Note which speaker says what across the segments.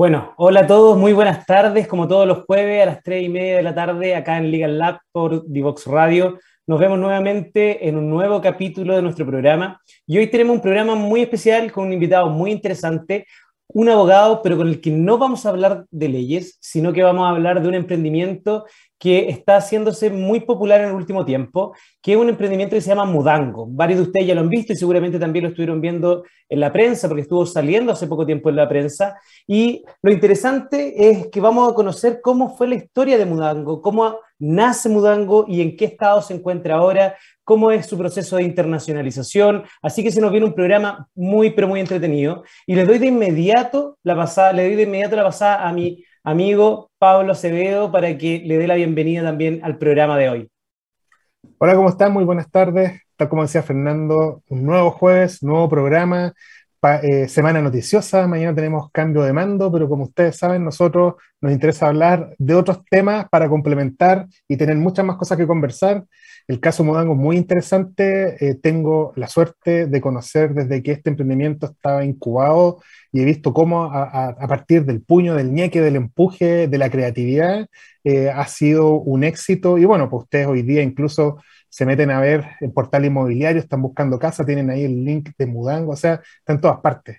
Speaker 1: Bueno, hola a todos, muy buenas tardes, como todos los jueves a las 3 y media de la tarde acá en Legal Lab por Divox Radio. Nos vemos nuevamente en un nuevo capítulo de nuestro programa y hoy tenemos un programa muy especial con un invitado muy interesante, un abogado, pero con el que no vamos a hablar de leyes, sino que vamos a hablar de un emprendimiento que está haciéndose muy popular en el último tiempo, que es un emprendimiento que se llama Mudango. Varios de ustedes ya lo han visto y seguramente también lo estuvieron viendo en la prensa, porque estuvo saliendo hace poco tiempo en la prensa. Y lo interesante es que vamos a conocer cómo fue la historia de Mudango, cómo nace Mudango y en qué estado se encuentra ahora, cómo es su proceso de internacionalización. Así que se nos viene un programa muy, pero muy entretenido. Y les doy de inmediato la pasada, le doy de inmediato la pasada a mi amigo Pablo Acevedo para que le dé la bienvenida también al programa de hoy.
Speaker 2: Hola, ¿cómo están? Muy buenas tardes. Tal como decía Fernando, un nuevo jueves, nuevo programa, eh, semana noticiosa. Mañana tenemos cambio de mando, pero como ustedes saben, nosotros nos interesa hablar de otros temas para complementar y tener muchas más cosas que conversar. El caso Modango es muy interesante. Eh, tengo la suerte de conocer desde que este emprendimiento estaba incubado y he visto cómo a, partir del puño, del ñeque, del empuje, de la creatividad, eh, ha sido un éxito. Y bueno, pues ustedes hoy día incluso se meten a ver el portal inmobiliario, están buscando casa, tienen ahí el link de Mudango, o sea, está en todas partes.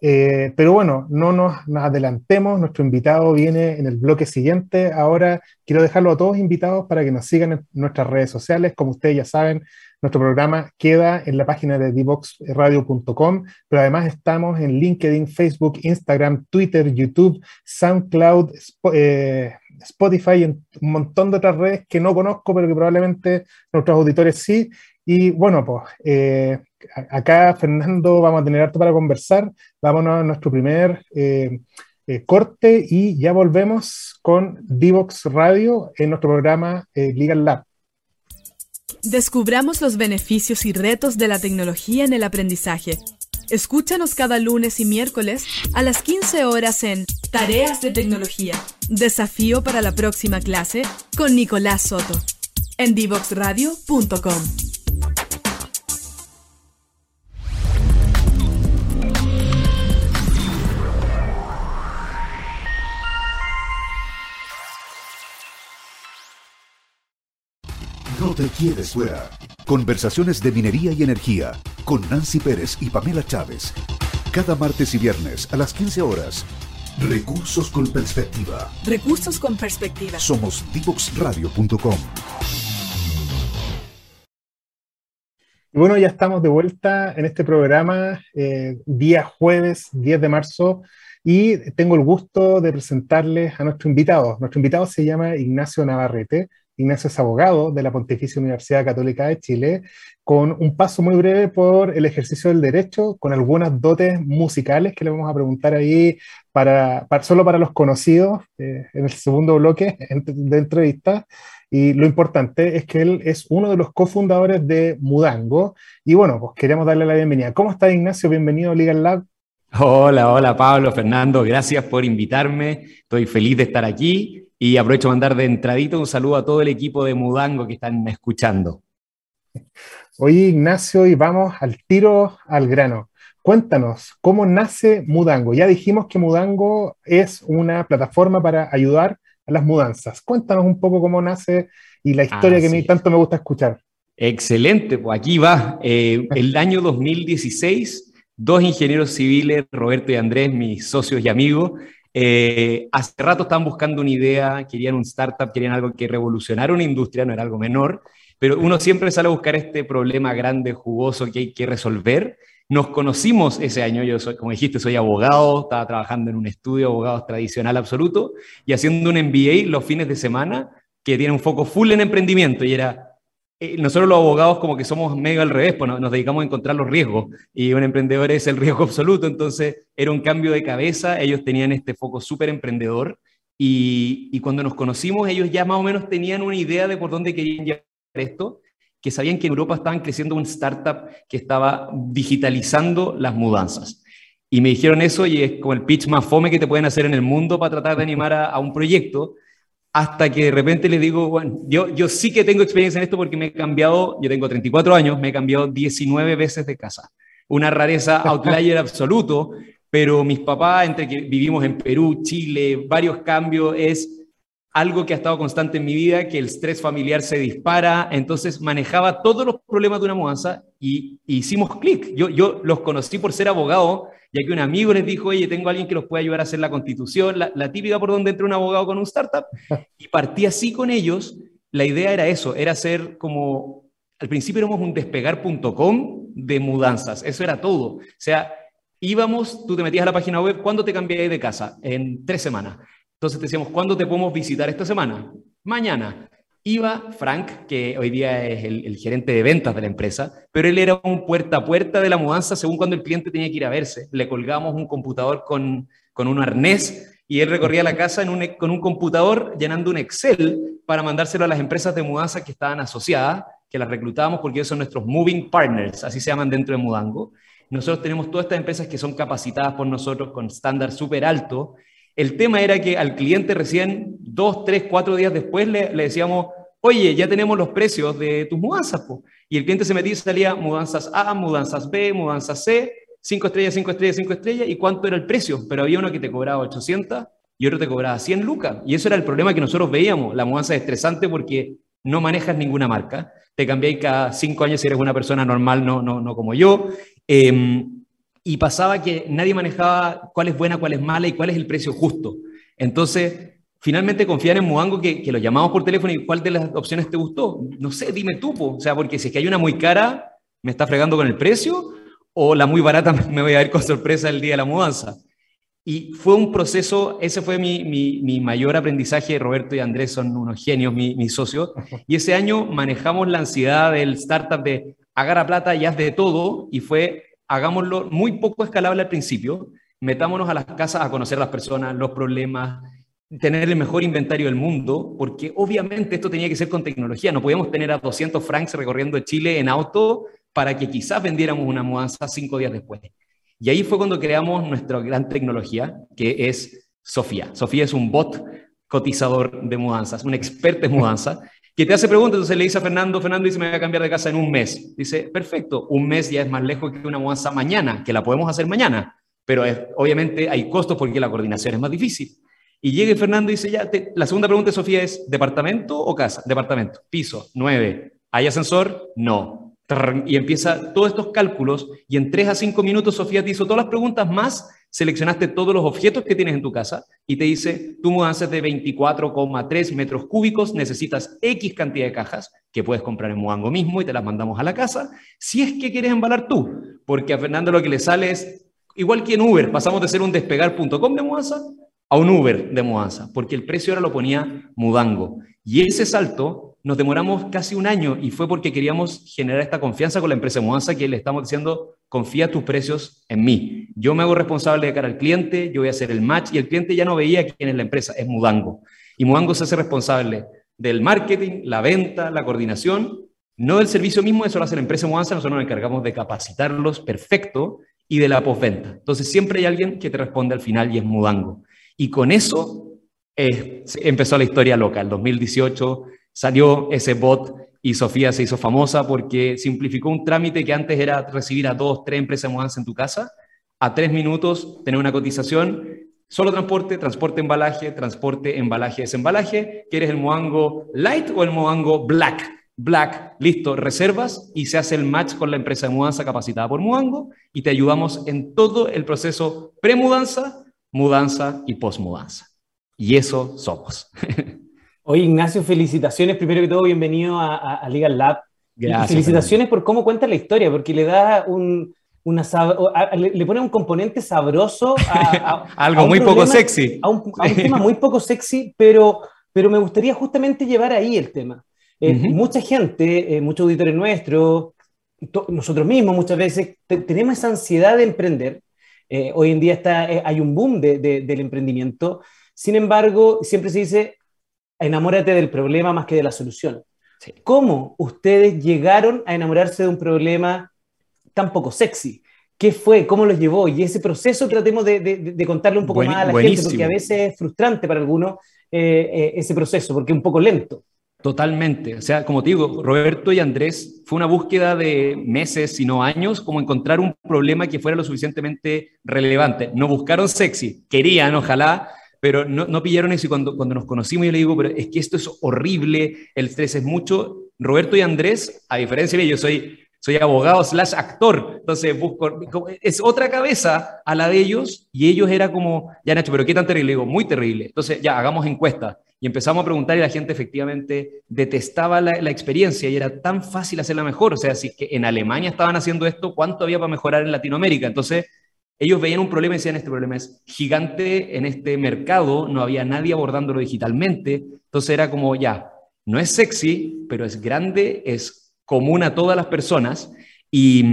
Speaker 2: Eh, pero bueno, no nos, adelantemos, nuestro invitado viene en el bloque siguiente. Ahora quiero dejarlo a todos invitados para que nos sigan en nuestras redes sociales. Como ustedes ya saben, nuestro programa queda en la página de divoxradio.com, pero además estamos en LinkedIn, Facebook, Instagram, Twitter, YouTube, SoundCloud, eh, Spotify y un montón de otras redes que no conozco, pero que probablemente nuestros auditores sí. Y bueno, pues eh, acá, Fernando, vamos a tener harto para conversar. Vámonos a nuestro primer eh, eh, corte y ya volvemos con Divox Radio en nuestro programa Legal Lab.
Speaker 3: Descubramos los beneficios y retos de la tecnología en el aprendizaje. Escúchanos cada lunes y miércoles a las 15 horas en Tareas de Tecnología. Desafío para la próxima clase con Nicolás Soto en divoxradio.com.
Speaker 4: te quieres fuera. Conversaciones de minería y energía con Nancy Pérez y Pamela Chávez. Cada martes y viernes a las 15 horas. Recursos con perspectiva.
Speaker 3: Recursos con perspectiva.
Speaker 4: Somos divoxradio.com.
Speaker 2: Y bueno, ya estamos de vuelta en este programa, eh, día jueves 10 de marzo, y tengo el gusto de presentarles a nuestro invitado. Nuestro invitado se llama Ignacio Navarrete. Ignacio es abogado de la Pontificia Universidad Católica de Chile, con un paso muy breve por el ejercicio del derecho, con algunas dotes musicales que le vamos a preguntar ahí, para, solo para los conocidos, eh, en el segundo bloque de entrevista. Y lo importante es que él es uno de los cofundadores de Mudango. Y bueno, pues queremos darle la bienvenida. ¿Cómo está Ignacio? Bienvenido a Legal Lab.
Speaker 5: Hola, hola Pablo, Fernando, gracias por invitarme. Estoy feliz de estar aquí y aprovecho para mandar de entradito un saludo a todo el equipo de Mudango que están escuchando.
Speaker 2: Oye, Ignacio, y vamos al tiro al grano. Cuéntanos, ¿cómo nace Mudango? Ya dijimos que Mudango es una plataforma para ayudar a las mudanzas. Cuéntanos un poco cómo nace y la historia que mí tanto me gusta escuchar.
Speaker 5: Excelente, pues aquí va. Eh, el año 2016, dos ingenieros civiles, Roberto y Andrés, mis socios y amigos, eh, hace rato estaban buscando una idea, querían un startup, querían algo que revolucionara una industria, no era algo menor, pero uno siempre sale a buscar este problema grande, jugoso que hay que resolver. Nos conocimos ese año, yo soy, como dijiste, soy abogado, estaba trabajando en un estudio abogado tradicional absoluto y haciendo un MBA los fines de semana que tiene un foco full en emprendimiento y era eh, nosotros los abogados como que somos medio al revés, pues nos dedicamos a encontrar los riesgos y un emprendedor es el riesgo absoluto, entonces era un cambio de cabeza, ellos tenían este foco súper emprendedor y, cuando nos conocimos ellos ya más o menos tenían una idea de por dónde querían llevar esto, que sabían que en Europa estaban creciendo un startup que estaba digitalizando las mudanzas. Y me dijeron eso y es como el pitch más fome que te pueden hacer en el mundo para tratar de animar a un proyecto, hasta que de repente les digo, bueno, yo, yo sí que tengo experiencia en esto porque me he cambiado, yo tengo 34 años, me he cambiado 19 veces de casa. Una rareza outlier absoluto, pero mis papás, entre que vivimos en Perú, Chile, varios cambios, es algo que ha estado constante en mi vida, que el estrés familiar se dispara, entonces manejaba todos los problemas de una mudanza y, hicimos clic. Yo, yo los conocí por ser abogado, ya que un amigo les dijo, oye, tengo a alguien que los puede ayudar a hacer la constitución, la, típica por donde entra un abogado con un startup, y partí así con ellos. La idea era eso, era ser como, al principio éramos un despegar.com de mudanzas, eso era todo. O sea, íbamos, tú te metías a la página web, ¿cuándo te cambié de casa? En tres semanas. Entonces te decíamos, ¿cuándo te podemos visitar esta semana? Mañana. Iba Frank, que hoy día es el, gerente de ventas de la empresa, pero él era un puerta a puerta de la mudanza según cuando el cliente tenía que ir a verse. Le colgamos un computador con, con un arnés y él recorría la casa en un, con un computador llenando un Excel para mandárselo a las empresas de mudanza que estaban asociadas, que las reclutábamos porque ellos son nuestros moving partners, así se llaman dentro de Mudango. Nosotros tenemos todas estas empresas que son capacitadas por nosotros con estándar súper alto el tema era que al cliente recién dos, tres, cuatro días después le, decíamos, oye, ya tenemos los precios de tus mudanzas. Y el cliente se metía y salía mudanzas A, mudanzas B, mudanzas C, cinco estrellas, cinco estrellas, cinco estrellas, y cuánto era el precio. Pero había uno que te cobraba 800 y otro te cobraba 100 lucas. Y eso era el problema que nosotros veíamos. La mudanza es estresante porque no manejas ninguna marca. Te cambiáis cada cinco años si eres una persona normal, no, no, no como yo. Eh, y pasaba que nadie manejaba cuál es buena, cuál es mala y cuál es el precio justo. Entonces, finalmente confían en Muango que, que lo llamamos por teléfono y cuál de las opciones te gustó. No sé, dime tú, o sea, porque si es que hay una muy cara, me está fregando con el precio, o la muy barata me voy a ir con sorpresa el día de la mudanza. Y fue un proceso, ese fue mi, mi, mayor aprendizaje. Roberto y Andrés son unos genios, mis mi socios. Y ese año manejamos la ansiedad del startup de agarra plata y haz de todo. Y fue hagámoslo muy poco escalable al principio, metámonos a las casas a conocer las personas, los problemas, tener el mejor inventario del mundo, porque obviamente esto tenía que ser con tecnología, no podíamos tener a 200 francs recorriendo Chile en auto para que quizás vendiéramos una mudanza cinco días después. Y ahí fue cuando creamos nuestra gran tecnología, que es Sofía. Sofía es un bot cotizador de mudanzas, un experto en mudanza, que te hace preguntas, entonces le dice a Fernando, Fernando dice, me voy a cambiar de casa en un mes. Dice, perfecto, un mes ya es más lejos que una mudanza mañana, que la podemos hacer mañana, pero obviamente hay costos porque la coordinación es más difícil. Y llega Fernando y dice, ya, la segunda pregunta de Sofía es, ¿departamento o casa? Departamento, piso, nueve. ¿Hay ascensor? No. Y empieza todos estos cálculos y en tres a cinco minutos Sofía te hizo todas las preguntas más seleccionaste todos los objetos que tienes en tu casa y te dice, tu mudanza es de 24,3 metros cúbicos, necesitas X cantidad de cajas que puedes comprar en Muango mismo y te las mandamos a la casa, si es que quieres embalar tú, porque a Fernando lo que le sale es, igual que en Uber, pasamos de ser un despegar.com de mudanza a un Uber de mudanza, porque el precio ahora lo ponía Mudango. Y ese salto nos demoramos casi un año y fue porque queríamos generar esta confianza con la empresa mudanza que le estamos diciendo, confía tus precios en mí. Yo me hago responsable de cara al cliente, yo voy a hacer el match y el cliente ya no veía quién es la empresa, es Mudango. Y Mudango se hace responsable del marketing, la venta, la coordinación, no del servicio mismo, eso lo hace la empresa mudanza, nosotros nos encargamos de capacitarlos perfecto y de la postventa. Entonces siempre hay alguien que te responde al final y es Mudango. Y con eso eh, empezó la historia local. 2018 salió ese bot y Sofía se hizo famosa porque simplificó un trámite que antes era recibir a dos, tres empresas de mudanza en tu casa, a tres minutos tener una cotización, solo transporte, transporte, embalaje, transporte, embalaje, desembalaje, ¿quieres el Moango Light o el Moango Black? Black, listo, reservas y se hace el match con la empresa de mudanza capacitada por Moango y te ayudamos en todo el proceso pre-mudanza, mudanza y post-mudanza. Y eso somos.
Speaker 1: Oye, Ignacio, felicitaciones. Primero que todo, bienvenido a, Legal Lab.
Speaker 5: Gracias.
Speaker 1: felicitaciones por cómo cuenta la historia, porque le da un, una, le, pone un componente sabroso a,
Speaker 5: algo muy poco sexy.
Speaker 1: A un, tema muy poco sexy, pero, pero me gustaría justamente llevar ahí el tema. Eh, mucha gente, eh, muchos auditores nuestros, nosotros mismos muchas veces tenemos esa ansiedad de emprender. Eh, hoy en día está, hay un boom de, del emprendimiento. Sin embargo, siempre se dice, enamórate del problema más que de la solución. ¿Cómo ustedes llegaron a enamorarse de un problema tan poco sexy? ¿Qué fue? ¿Cómo los llevó? Y ese proceso tratemos de, contarle un poco más a la gente, porque a veces es frustrante para algunos eh, eh, ese proceso, porque es un poco lento.
Speaker 5: Totalmente. O sea, como te digo, Roberto y Andrés fue una búsqueda de meses, si no años, como encontrar un problema que fuera lo suficientemente relevante. No buscaron sexy, querían, ojalá, pero no, no pillaron eso. Y cuando, cuando nos conocimos, yo le digo, pero es que esto es horrible, el estrés es mucho. Roberto y Andrés, a diferencia de yo soy, soy abogado slash actor, entonces busco, es otra cabeza a la de ellos, y ellos era como, ya Nacho, pero qué tan terrible, le digo, muy terrible. Entonces, ya, hagamos encuesta y empezamos a preguntar y la gente efectivamente detestaba la, experiencia y era tan fácil hacerla mejor. O sea, si que en Alemania estaban haciendo esto, ¿cuánto había para mejorar en Latinoamérica? Entonces, ellos veían un problema y decían, este problema es gigante en este mercado, no había nadie abordándolo digitalmente. Entonces era como, ya, no es sexy, pero es grande, es común a todas las personas. Y,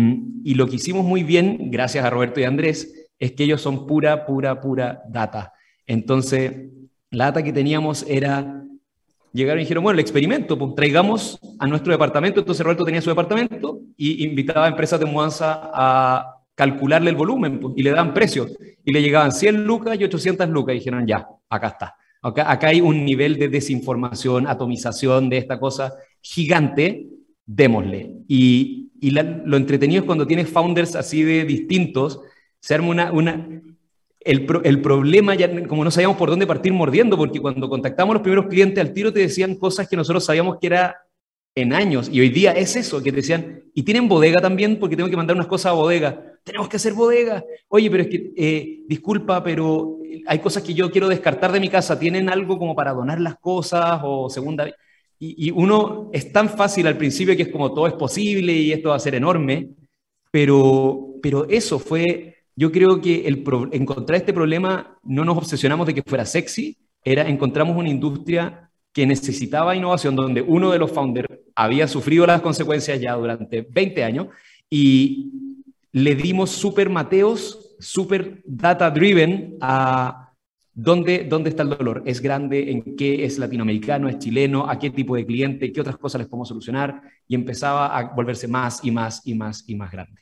Speaker 5: y lo que hicimos muy bien, gracias a Roberto y Andrés, es que ellos son pura, pura, pura data. Entonces, la data que teníamos era, llegaron y dijeron, bueno, el experimento, pues traigamos a nuestro departamento, entonces Roberto tenía su departamento y invitaba a empresas de mudanza a calcularle el volumen pues, y le daban precios y le llegaban 100 lucas y 800 lucas y dijeron, ya, acá está. Acá, acá hay un nivel de desinformación, atomización de esta cosa gigante, démosle. Y, y lo entretenido es cuando tienes founders así de distintos, se arma una, una el, problema, ya como no sabíamos por dónde partir mordiendo, porque cuando contactamos a los primeros clientes al tiro te decían cosas que nosotros sabíamos que era en años, y hoy día es eso, que te decían, y tienen bodega también, porque tengo que mandar unas cosas a bodega, tenemos que hacer bodega, oye, pero es que, eh, disculpa, pero hay cosas que yo quiero descartar de mi casa, ¿tienen algo como para donar las cosas o segunda? Y, y uno es tan fácil al principio que es como todo es posible y esto va a ser enorme, pero, pero eso fue yo creo que el encontrar este problema no nos obsesionamos de que fuera sexy, era encontramos una industria que necesitaba innovación, donde uno de los founders había sufrido las consecuencias ya durante 20 años y le dimos super mateos, super data driven a dónde, dónde está el dolor. ¿Es grande? ¿En qué es latinoamericano? ¿Es chileno? ¿A qué tipo de cliente? ¿Qué otras cosas les podemos solucionar? Y empezaba a volverse más y más y más y más grande.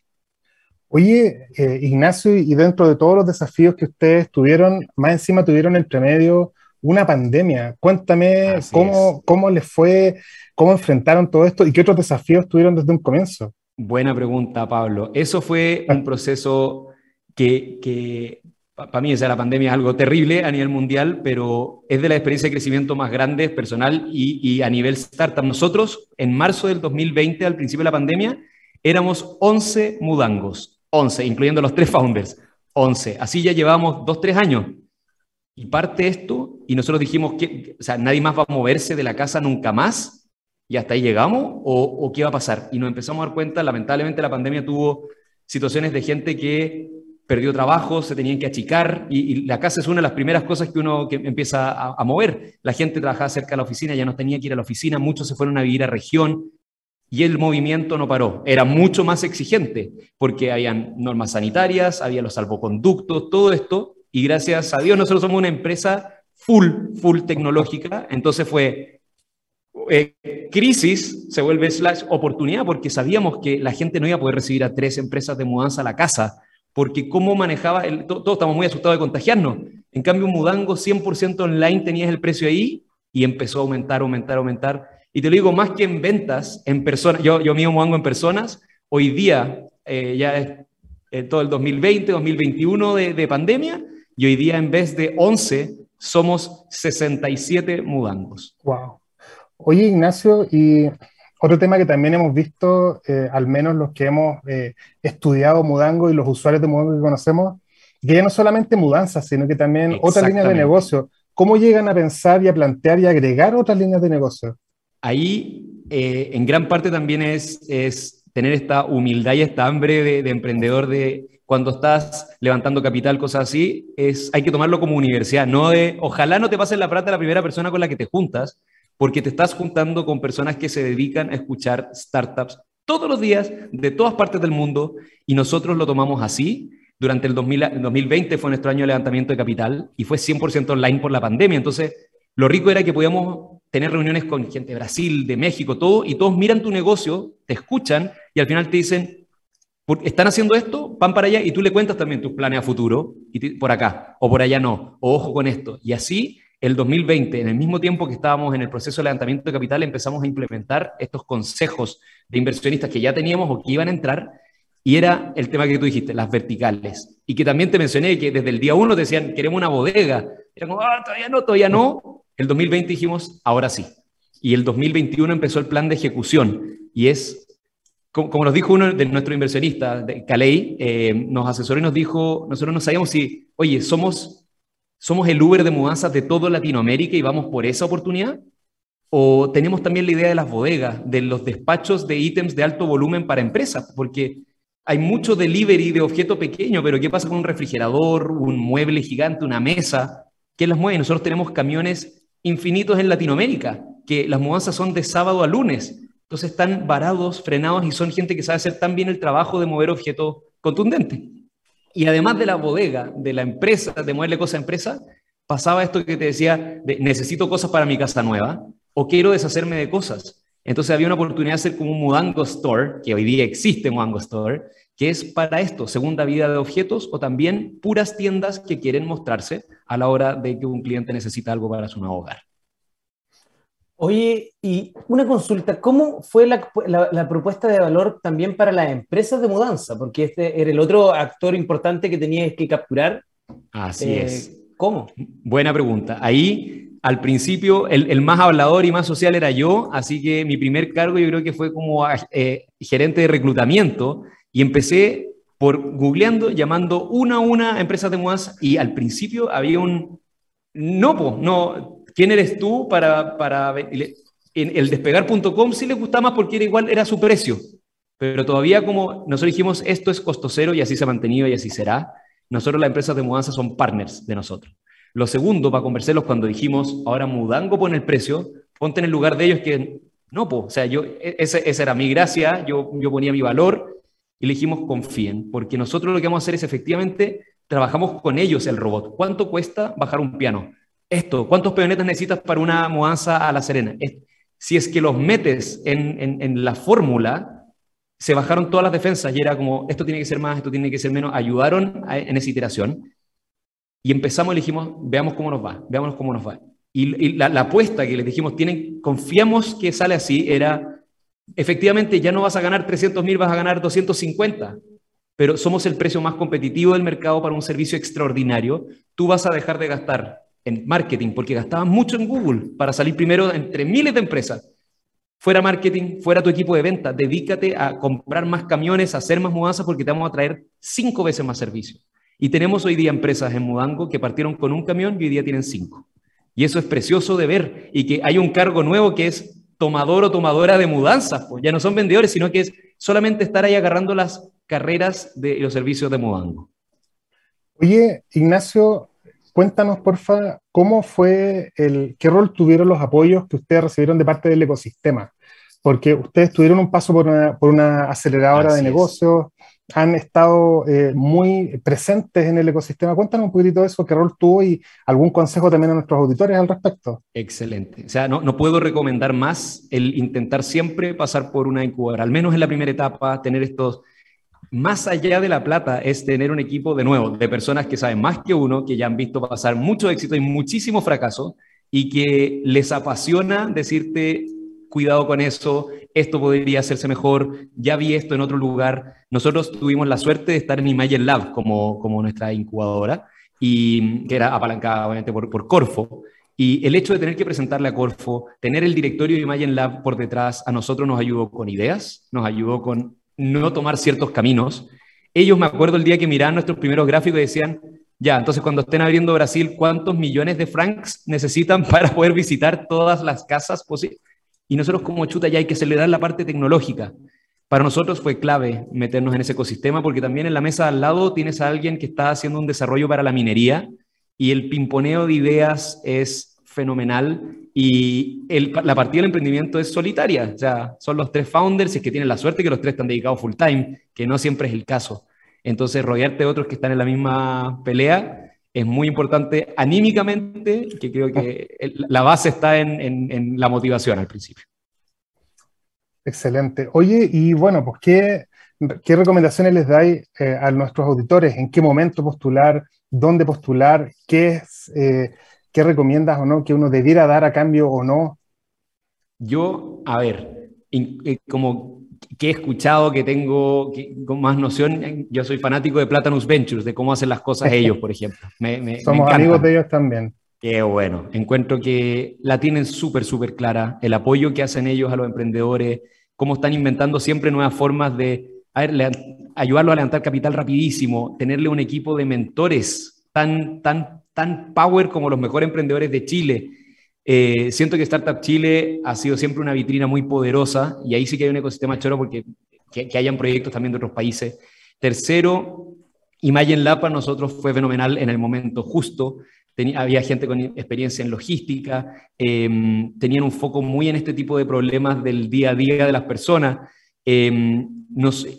Speaker 2: Oye, eh, Ignacio, y dentro de todos los desafíos que ustedes tuvieron, más encima tuvieron entre medio una pandemia. Cuéntame cómo, cómo les fue, cómo enfrentaron todo esto y qué otros desafíos tuvieron desde un comienzo.
Speaker 5: Buena pregunta, Pablo. Eso fue un proceso que, que para mí, o sea, la pandemia es algo terrible a nivel mundial, pero es de la experiencia de crecimiento más grande personal y, y a nivel startup. Nosotros, en marzo del 2020, al principio de la pandemia, éramos 11 mudangos. 11, incluyendo los tres founders, 11. Así ya llevamos dos, tres años. Y parte esto, y nosotros dijimos que, o sea, nadie más va a moverse de la casa nunca más, y hasta ahí llegamos, o, qué va a pasar. Y nos empezamos a dar cuenta, lamentablemente la pandemia tuvo situaciones de gente que perdió trabajo, se tenían que achicar, y, la casa es una de las primeras cosas que uno que empieza a, a mover. La gente trabajaba cerca de la oficina, ya no tenía que ir a la oficina, muchos se fueron a vivir a región, y el movimiento no paró. Era mucho más exigente porque habían normas sanitarias, había los salvoconductos, todo esto. Y gracias a Dios nosotros somos una empresa full, full tecnológica. Entonces fue eh, crisis, se vuelve slash oportunidad porque sabíamos que la gente no iba a poder recibir a tres empresas de mudanza a la casa. Porque cómo manejaba, el, todos estamos muy asustados de contagiarnos. En cambio, un mudango 100% online tenías el precio ahí y empezó a aumentar, aumentar, aumentar y te lo digo más que en ventas, en personas, yo, yo mío muango en personas, hoy día eh, ya es eh, todo el 2020, 2021 de, de pandemia, y hoy día en vez de 11 somos 67 mudangos.
Speaker 2: Wow. Oye, Ignacio, y otro tema que también hemos visto, eh, al menos los que hemos estudiado Mudango y los usuarios de Mudango que conocemos, que ya no solamente mudanzas, sino que también otras líneas de negocio. ¿Cómo llegan a pensar y a plantear y agregar otras líneas de negocio?
Speaker 5: Ahí eh, en gran parte también es, es, tener esta humildad y esta hambre de, emprendedor de cuando estás levantando capital, cosas así, es, hay que tomarlo como universidad, no de, ojalá no te pase la plata la primera persona con la que te juntas, porque te estás juntando con personas que se dedican a escuchar startups todos los días de todas partes del mundo y nosotros lo tomamos así. Durante el, 2020 fue nuestro año de levantamiento de capital y fue 100% online por la pandemia. Entonces, lo rico era que podíamos tener reuniones con gente de Brasil, de México, todo, y todos miran tu negocio, te escuchan y al final te dicen, están haciendo esto, van para allá y tú le cuentas también tus planes a futuro, y por acá, o por allá no, o ojo con esto. Y así el 2020, en el mismo tiempo que estábamos en el proceso de levantamiento de capital, empezamos a implementar estos consejos de inversionistas que ya teníamos o que iban a entrar, y era el tema que tú dijiste, las verticales. Y que también te mencioné que desde el día uno te decían, queremos una bodega. Era como, ah, todavía no, todavía no. El 2020 dijimos, ahora sí. Y el 2021 empezó el plan de ejecución. Y es, como, nos dijo uno de nuestros inversionistas, Caley, eh, nos asesoró y nos dijo, nosotros no sabíamos si, oye, somos ¿Somos el Uber de mudanzas de toda Latinoamérica y vamos por esa oportunidad? ¿O tenemos también la idea de las bodegas, de los despachos de ítems de alto volumen para empresas? Porque hay mucho delivery de objeto pequeño, pero ¿qué pasa con un refrigerador, un mueble gigante, una mesa? ¿Qué las mueve? Nosotros tenemos camiones infinitos en Latinoamérica, que las mudanzas son de sábado a lunes. Entonces están varados, frenados y son gente que sabe hacer tan bien el trabajo de mover objetos contundentes. Y además de la bodega, de la empresa, de moverle cosas a empresa, pasaba esto que te decía, de, necesito cosas para mi casa nueva o quiero deshacerme de cosas. Entonces había una oportunidad de hacer como un Mudango Store, que hoy día existe Mudango Store, que es para esto, segunda vida de objetos o también puras tiendas que quieren mostrarse a la hora de que un cliente necesita algo para su nuevo hogar.
Speaker 1: Oye, y una consulta, ¿cómo fue la, propuesta de valor también para las empresas de mudanza? Porque este era el otro actor importante que tenías que capturar.
Speaker 5: Así eh, es.
Speaker 1: ¿Cómo?
Speaker 5: Buena pregunta. Ahí, al principio, el, más hablador y más social era yo, así que mi primer cargo yo creo que fue como eh, gerente de reclutamiento y empecé por googleando, llamando una a una a empresas de mudanza y al principio había un... No, no, ¿Quién eres tú para, para en el despegar.com sí le gustaba más porque era igual, era su precio. Pero todavía como nosotros dijimos, esto es costo cero y así se ha mantenido y así será, nosotros las empresas de mudanza son partners de nosotros. Lo segundo, para conversarlos cuando dijimos, ahora Mudango pone el precio, ponte en el lugar de ellos que, no, po, o sea, yo, e, esa era mi gracia, yo, yo ponía mi valor y le dijimos, confíen, porque nosotros lo que vamos a hacer es efectivamente, trabajamos con ellos el robot. ¿Cuánto cuesta bajar un piano? esto, ¿cuántos peonetas necesitas para una mudanza a La Serena? Si es que los metes en, la fórmula, se bajaron todas las defensas y era como, esto tiene que ser más, esto tiene que ser menos, ayudaron en esa iteración y empezamos y dijimos, veamos cómo nos va, veamos cómo nos va. Y, la, apuesta que les dijimos, tienen, confiamos que sale así, era, efectivamente ya no vas a ganar 300 mil, vas a ganar 250, pero somos el precio más competitivo del mercado para un servicio extraordinario, tú vas a dejar de gastar en marketing, porque gastaban mucho en Google para salir primero entre miles de empresas. Fuera marketing, fuera tu equipo de venta, dedícate a comprar más camiones, a hacer más mudanzas, porque te vamos a traer cinco veces más servicios. Y tenemos hoy día empresas en Mudango que partieron con un camión y hoy día tienen cinco. Y eso es precioso de ver. Y que hay un cargo nuevo que es tomador o tomadora de mudanzas. Pues ya no son vendedores, sino que es solamente estar ahí agarrando las carreras de los servicios de Mudango.
Speaker 2: Oye, Ignacio, Cuéntanos, porfa, cómo fue el, qué rol tuvieron los apoyos que ustedes recibieron de parte del ecosistema, porque ustedes tuvieron un paso por una, aceleradora de negocios, han estado eh, muy presentes en el ecosistema. Cuéntanos un poquitito de eso, qué rol tuvo y algún consejo también a nuestros auditores al respecto.
Speaker 5: Excelente. O sea, no, no puedo recomendar más el intentar siempre pasar por una incubadora, al menos en la primera etapa, tener estos más allá de la plata es tener un equipo de nuevo, de personas que saben más que uno, que ya han visto pasar mucho éxito y muchísimo fracaso y que les apasiona decirte, cuidado con eso, esto podría hacerse mejor, ya vi esto en otro lugar. Nosotros tuvimos la suerte de estar en Imagine Lab como, como nuestra incubadora, y que era apalancada obviamente por, por Corfo. Y el hecho de tener que presentarle a Corfo, tener el directorio de Imagine Lab por detrás, a nosotros nos ayudó con ideas, nos ayudó con no tomar ciertos caminos. Ellos, me acuerdo el día que miraban nuestros primeros gráficos y decían, ya, entonces cuando estén abriendo Brasil, ¿cuántos millones de francs necesitan para poder visitar todas las casas posibles? Y nosotros como chuta ya hay que acelerar la parte tecnológica. Para nosotros fue clave meternos en ese ecosistema porque también en la mesa al lado tienes a alguien que está haciendo un desarrollo para la minería y el pimponeo de ideas es fenomenal y la partida del emprendimiento es solitaria, o sea, son los tres founders y que tienen la suerte que los tres están dedicados full time, que no siempre es el caso. Entonces, rodearte de otros que están en la misma pelea es muy importante anímicamente, que creo que la base está en, la motivación al principio.
Speaker 2: Excelente. Oye, y bueno, pues, ¿qué, qué recomendaciones les dais eh, a nuestros auditores? ¿En qué momento postular? ¿Dónde postular? ¿Qué es... Eh, ¿qué recomiendas o no que uno debiera dar a cambio o no?
Speaker 5: Yo, a ver, eh, como que he escuchado, que tengo con más noción, yo soy fanático de Platanus Ventures, de cómo hacen las cosas ellos, por ejemplo.
Speaker 2: Somos amigos de ellos también.
Speaker 5: Qué bueno. Encuentro que la tienen súper, súper clara. El apoyo que hacen ellos a los emprendedores, cómo están inventando siempre nuevas formas de a ver, ayudarlo a levantar capital rapidísimo, tenerle un equipo de mentores tan, tan, tan power como los mejores emprendedores de Chile. Eh, siento que Startup Chile ha sido siempre una vitrina muy poderosa y ahí sí que hay un ecosistema choro porque que, hayan proyectos también de otros países. Tercero, Imagine Lapa nosotros fue fenomenal en el momento justo. había gente con experiencia en logística, em, tenían un foco muy en este tipo de problemas del día a día de las personas. Eh,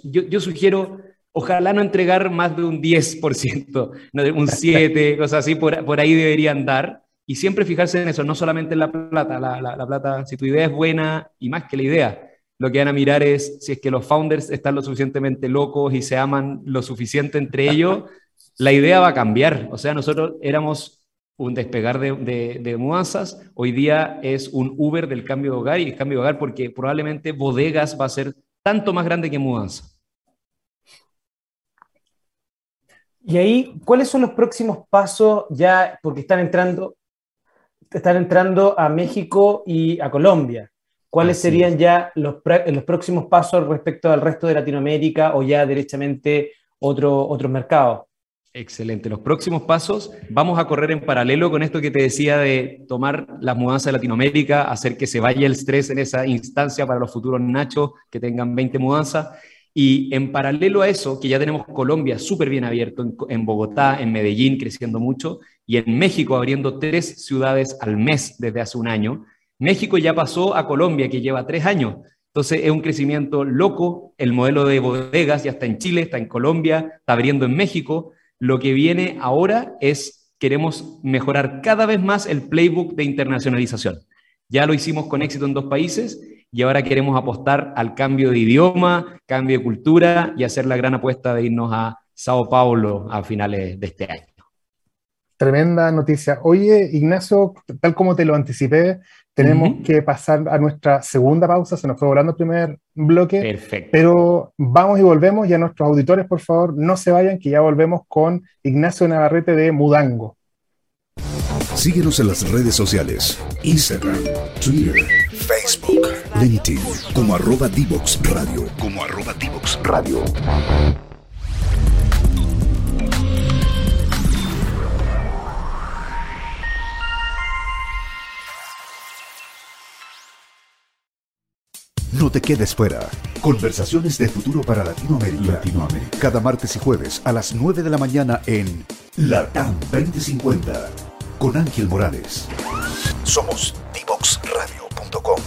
Speaker 5: yo, sugiero, ojalá no entregar más de un 10%, no, un 7%, cosas así, por, ahí deberían dar. Y siempre fijarse en eso, no solamente en la plata, la, plata, si tu idea es buena y más que la idea, lo que van a mirar es si es que los founders están lo suficientemente locos y se aman lo suficiente entre ellos, la idea va a cambiar. O sea, nosotros éramos un despegar de, de, de, mudanzas, hoy día es un Uber del cambio de hogar y el cambio de hogar porque probablemente bodegas va a ser tanto más grande que mudanza.
Speaker 1: Y ahí, ¿cuáles son los próximos pasos ya? Porque están entrando, están entrando a México y a Colombia. ¿Cuáles serían ya los, los, próximos pasos respecto al resto de Latinoamérica o ya derechamente otro, otros mercados?
Speaker 5: Excelente. Los próximos pasos, vamos a correr en paralelo con esto que te decía de tomar las mudanzas de Latinoamérica, hacer que se vaya el estrés en esa instancia para los futuros nachos que tengan 20 mudanzas. Y en paralelo a eso, que ya tenemos Colombia súper bien abierto, en, Bogotá, en Medellín, creciendo mucho, y en México abriendo tres ciudades al mes desde hace un año. México ya pasó a Colombia, que lleva tres años. Entonces es un crecimiento loco. El modelo de bodegas ya está en Chile, está en Colombia, está abriendo en México. Lo que viene ahora es, queremos mejorar cada vez más el playbook de internacionalización. Ya lo hicimos con éxito en dos países y ahora queremos apostar al cambio de idioma, cambio de cultura y hacer la gran apuesta de irnos a Sao Paulo a finales de este año.
Speaker 2: Tremenda noticia. Oye, Ignacio, tal como te lo anticipé, tenemos que pasar a nuestra segunda pausa, se nos fue volando el primer bloque.
Speaker 5: Perfecto.
Speaker 2: Pero vamos y volvemos, y a nuestros auditores, por favor, no se vayan, que ya volvemos con Ignacio Navarrete de Mudango.
Speaker 4: Síguenos en las redes sociales, Instagram, Twitter, Facebook, LinkedIn, como arroba Divox Radio, como arroba Divox Radio. No te quedes fuera. Conversaciones de futuro para Latinoamérica. Latinoamérica. Cada martes y jueves a las 9 de la mañana en LATAM 2050 con Ángel Morales. Somos divoxradio.com.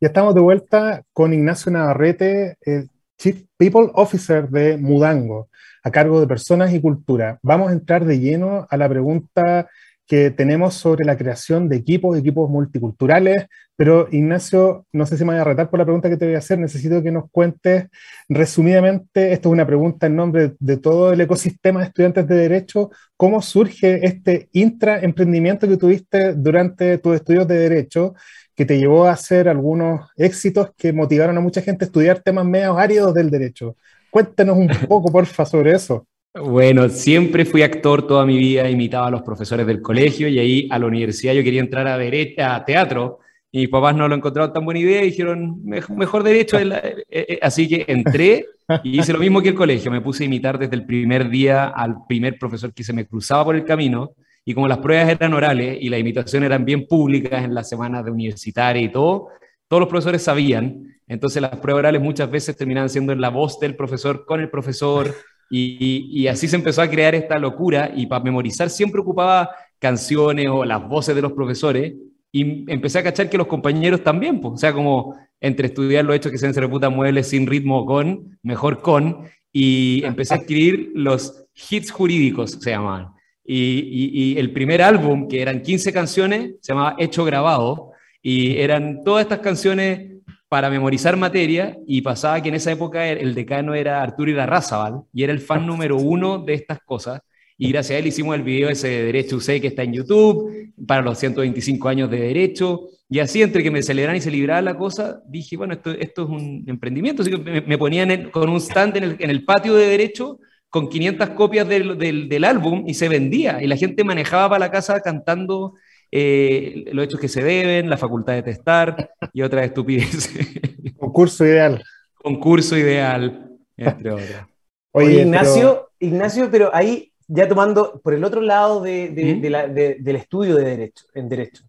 Speaker 2: Ya estamos de vuelta con Ignacio Navarrete, el Chief People Officer de Mudango, a cargo de personas y cultura. Vamos a entrar de lleno a la pregunta que tenemos sobre la creación de equipos, equipos multiculturales, pero Ignacio, no sé si me voy a retar por la pregunta que te voy a hacer, necesito que nos cuentes resumidamente, esto es una pregunta en nombre de todo el ecosistema de estudiantes de Derecho, ¿cómo surge este intraemprendimiento que tuviste durante tus estudios de Derecho, que te llevó a hacer algunos éxitos que motivaron a mucha gente a estudiar temas medio áridos del derecho? Cuéntanos un poco, porfa, sobre eso.
Speaker 5: Bueno, siempre fui actor toda mi vida, imitaba a los profesores del colegio y ahí a la universidad yo quería entrar a, a teatro. Y mis papás no lo encontraron tan buena idea y dijeron, mejor derecho. Eh, eh, así que entré y hice lo mismo que el colegio, me puse a imitar desde el primer día al primer profesor que se me cruzaba por el camino. Y como las pruebas eran orales y las imitaciones eran bien públicas en las semanas de universitaria y todo, todos los profesores sabían, entonces las pruebas orales muchas veces terminaban siendo en la voz del profesor con el profesor y, así se empezó a crear esta locura y para memorizar siempre ocupaba canciones o las voces de los profesores y empecé a cachar que los compañeros también, pues, o sea, como entre estudiar los hechos que se reputa muebles sin ritmo con, mejor con, y empecé a escribir los hits jurídicos, se llamaban. Y, y, el primer álbum, que eran 15 canciones, se llamaba Hecho Grabado, y eran todas estas canciones para memorizar materia y pasaba que en esa época el decano era Arturo Irarrázaval y era el fan número uno de estas cosas. Y gracias a él hicimos el video ese de Derecho UC que está en YouTube, para los 125 años de Derecho. Y así, entre que me celebran y se libraba la cosa, dije, bueno, esto, esto es un emprendimiento. Así que me, ponían con un stand en el, en el, patio de Derecho con 500 copias del, del, del, álbum y se vendía. Y la gente manejaba para la casa cantando eh, los hechos que se deben, la facultad de testar y otras estupideces.
Speaker 2: Concurso ideal.
Speaker 5: Concurso ideal, entre otras.
Speaker 1: Oye, Ignacio, pero... Ignacio, pero ahí ya tomando por el otro lado de, del estudio de derecho, en derecho.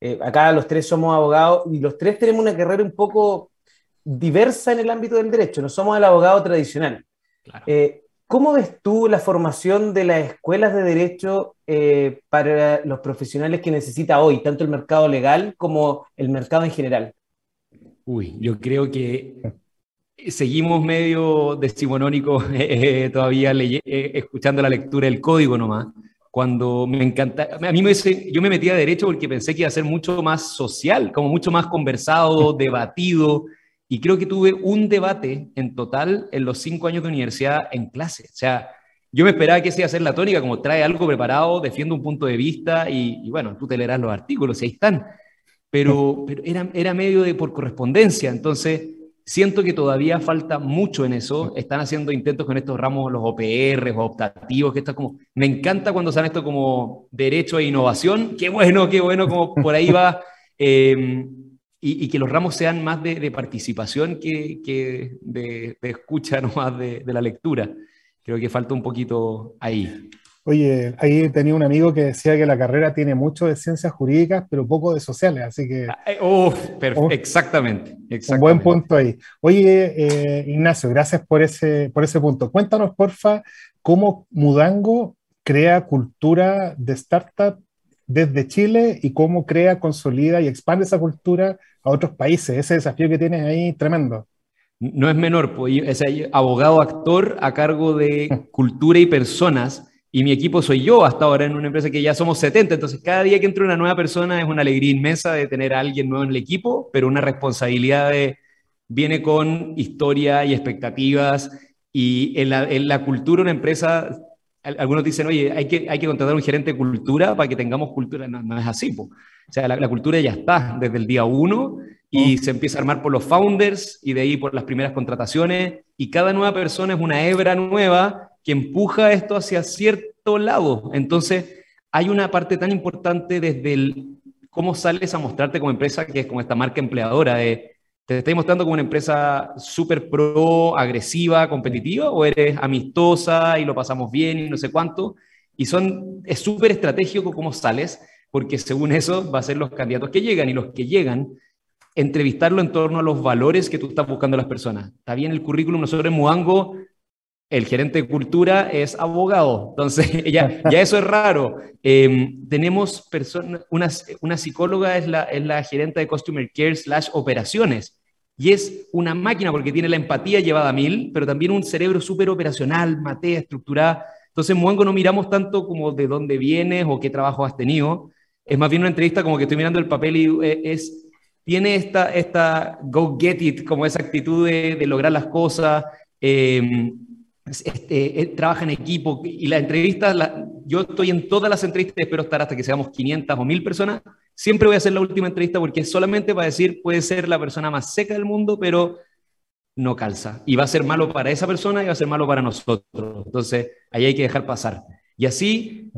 Speaker 1: Eh, acá los tres somos abogados y los tres tenemos una carrera un poco diversa en el ámbito del derecho, no somos el abogado tradicional. Claro. Eh, ¿Cómo ves tú la formación de las escuelas de derecho eh, para los profesionales que necesita hoy, tanto el mercado legal como el mercado en general?
Speaker 5: Uy, yo creo que seguimos medio decimonónicos eh, eh, todavía escuchando la lectura del código nomás. Cuando me encanta, a mí me, yo me metí a derecho porque pensé que iba a ser mucho más social, como mucho más conversado, debatido, y creo que tuve un debate en total en los cinco años de universidad en clase. O sea, yo me esperaba que esa iba a ser la tónica, como trae algo preparado, defiende un punto de vista y, bueno, tú te leerás los artículos, y ahí están. Pero, pero era, era medio de por correspondencia, entonces siento que todavía falta mucho en eso. Están haciendo intentos con estos ramos, los OPR o optativos, que está como... Me encanta cuando sale esto como derecho e innovación. Qué bueno, qué bueno, como por ahí va. Eh, y, que los ramos sean más de, participación que, que de, escucha, no más de, la lectura. Creo que falta un poquito ahí.
Speaker 2: Oye, ahí tenía un amigo que decía que la carrera tiene mucho de ciencias jurídicas, pero poco de sociales, así que...
Speaker 5: Ah, eh, oh, exactamente, exactamente,
Speaker 2: Un buen punto ahí. Oye, eh, Ignacio, gracias por ese, por ese punto. Cuéntanos, porfa, cómo Mudango crea cultura de startup desde Chile y cómo crea, consolida y expande esa cultura a otros países. Ese desafío que tienes ahí, tremendo.
Speaker 5: No es menor, pues, es abogado actor a cargo de cultura y personas, y mi equipo soy yo hasta ahora en una empresa que ya somos 70, entonces cada día que entra una nueva persona es una alegría inmensa de tener a alguien nuevo en el equipo, pero una responsabilidad de, viene con historia y expectativas, y en la, en la cultura una empresa algunos dicen, oye, hay que, hay que contratar un gerente de cultura para que tengamos cultura. No, es así. O sea, la, cultura ya está desde el día uno y oh. se empieza a armar por los founders y de ahí por las primeras contrataciones. Y cada nueva persona es una hebra nueva que empuja esto hacia cierto lado. Entonces, hay una parte tan importante desde el cómo sales a mostrarte como empresa, que es como esta marca empleadora de ¿Te estáis mostrando como una empresa súper pro, agresiva, competitiva o eres amistosa y lo pasamos bien y no sé cuánto? Y son, es súper estratégico cómo sales, porque según eso va a ser los candidatos que llegan y los que llegan, entrevistarlo en torno a los valores que tú estás buscando a las personas. Está bien el currículum, nosotros en Muango el gerente de cultura es abogado, entonces ya, ya eso es raro. Em, tenemos personas, una, una, psicóloga es la, es la gerente de Customer Care slash operaciones, y es una máquina porque tiene la empatía llevada a mil, pero también un cerebro súper operacional, matea, estructurada. Entonces, en Muengo no miramos tanto como de dónde vienes o qué trabajo has tenido. Es más bien una entrevista como que estoy mirando el papel y eh, es, tiene esta, esta go get it, como esa actitud de, lograr las cosas. Eh, este, trabaja en equipo y la entrevista, yo estoy en todas las entrevistas, espero estar hasta que seamos 500 o 1000 personas, siempre voy a hacer la última entrevista porque es solamente para decir, puede ser la persona más seca del mundo, pero no calza. Y va a ser malo para esa persona y va a ser malo para nosotros. Entonces, ahí hay que dejar pasar. Y así